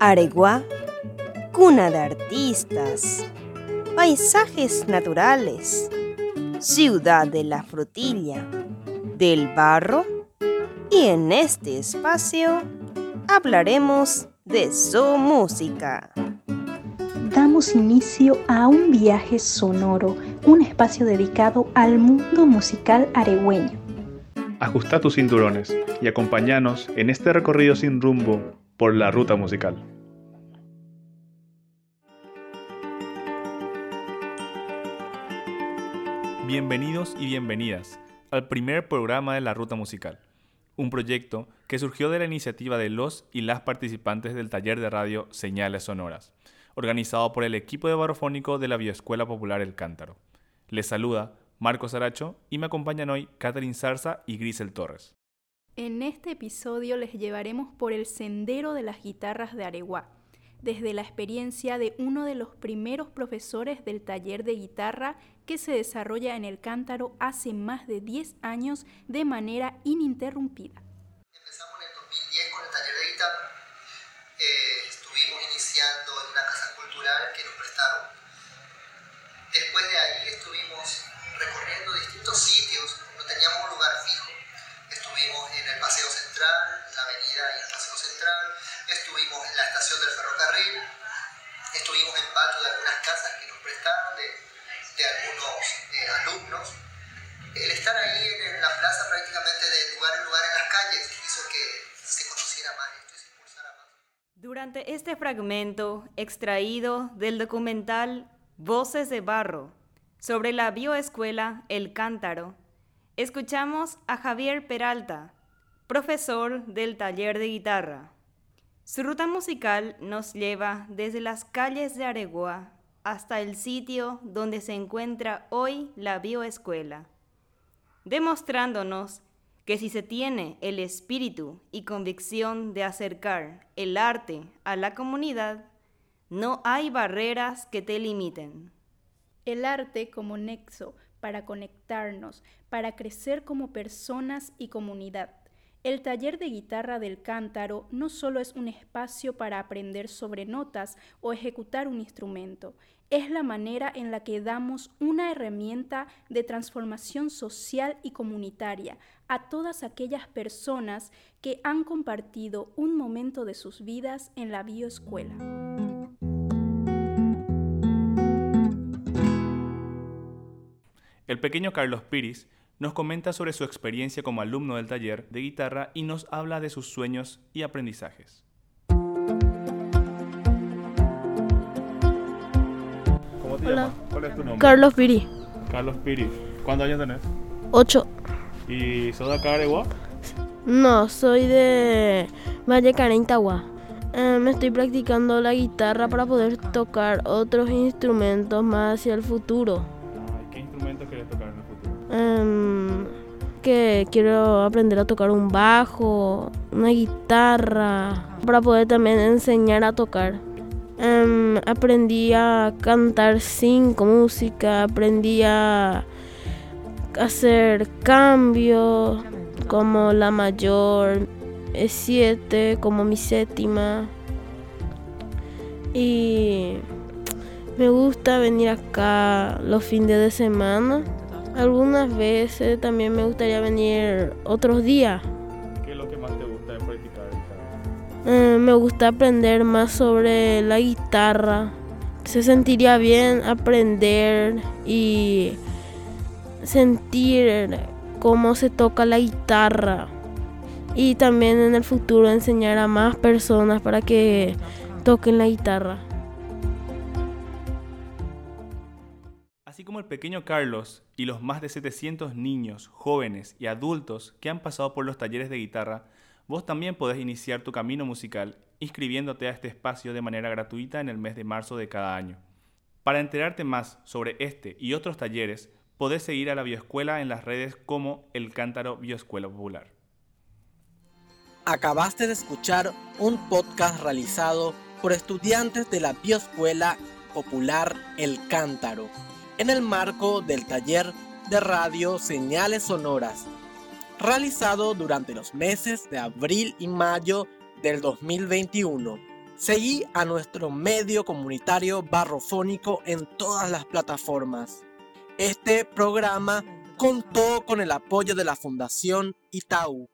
Areguá, cuna de artistas, paisajes naturales, ciudad de la frutilla, del barro y en este espacio hablaremos de su música. Damos inicio a un viaje sonoro, un espacio dedicado al mundo musical aregüeño. Ajusta tus cinturones y acompáñanos en este recorrido sin rumbo por la ruta musical. Bienvenidos y bienvenidas al primer programa de la Ruta Musical un proyecto que surgió de la iniciativa de los y las participantes del taller de radio Señales Sonoras, organizado por el equipo de barofónico de la Bioescuela Popular El Cántaro. Les saluda Marcos Aracho y me acompañan hoy Catherine Zarza y Grisel Torres. En este episodio les llevaremos por el sendero de las guitarras de Areguá, desde la experiencia de uno de los primeros profesores del taller de guitarra que se desarrolla en el cántaro hace más de 10 años de manera ininterrumpida. Empezamos en el 2010 con el taller de guitarra. Eh, estuvimos iniciando en una casa cultural que nos prestaron. De, de algunos eh, alumnos. El estar ahí en la plaza prácticamente de lugar en lugar en las calles hizo que se conociera más esto y se impulsara más. Durante este fragmento extraído del documental Voces de Barro sobre la bioescuela El Cántaro, escuchamos a Javier Peralta, profesor del taller de guitarra. Su ruta musical nos lleva desde las calles de Aregua hasta el sitio donde se encuentra hoy la bioescuela, demostrándonos que si se tiene el espíritu y convicción de acercar el arte a la comunidad, no hay barreras que te limiten. El arte como nexo para conectarnos, para crecer como personas y comunidad. El taller de guitarra del cántaro no solo es un espacio para aprender sobre notas o ejecutar un instrumento, es la manera en la que damos una herramienta de transformación social y comunitaria a todas aquellas personas que han compartido un momento de sus vidas en la bioescuela. El pequeño Carlos Piris nos comenta sobre su experiencia como alumno del taller de guitarra y nos habla de sus sueños y aprendizajes. ¿Cómo te Hola. llamas? ¿Cuál es tu nombre? Carlos Piri, Carlos Piris. ¿Cuántos años tenés? 8. ¿Y sos de acá de Areguá? No, soy de Valle Carentagua. Eh, me estoy practicando la guitarra para poder tocar otros instrumentos más hacia el futuro. Em, que quiero aprender a tocar un bajo, una guitarra, para poder también enseñar a tocar. Em, aprendí a cantar cinco música, aprendí a hacer cambios como la mayor, E7 como mi séptima. Y me gusta venir acá los fines de semana. Algunas veces también me gustaría venir otros días. ¿Qué es lo que más te gusta de practicar guitarra? Eh, me gusta aprender más sobre la guitarra. Se sentiría bien aprender y sentir cómo se toca la guitarra. Y también en el futuro enseñar a más personas para que toquen la guitarra. Como el pequeño Carlos y los más de 700 niños, jóvenes y adultos que han pasado por los talleres de guitarra, vos también podés iniciar tu camino musical inscribiéndote a este espacio de manera gratuita en el mes de marzo de cada año. Para enterarte más sobre este y otros talleres, podés seguir a la Bioescuela en las redes como El Cántaro Bioescuela Popular. Acabaste de escuchar un podcast realizado por estudiantes de la Bioescuela Popular El Cántaro, en el marco del taller de radio Señales Sonoras, realizado durante los meses de abril y mayo del 2021. Seguí a nuestro medio comunitario barrofónico en todas las plataformas. Este programa contó con el apoyo de la Fundación Itaú.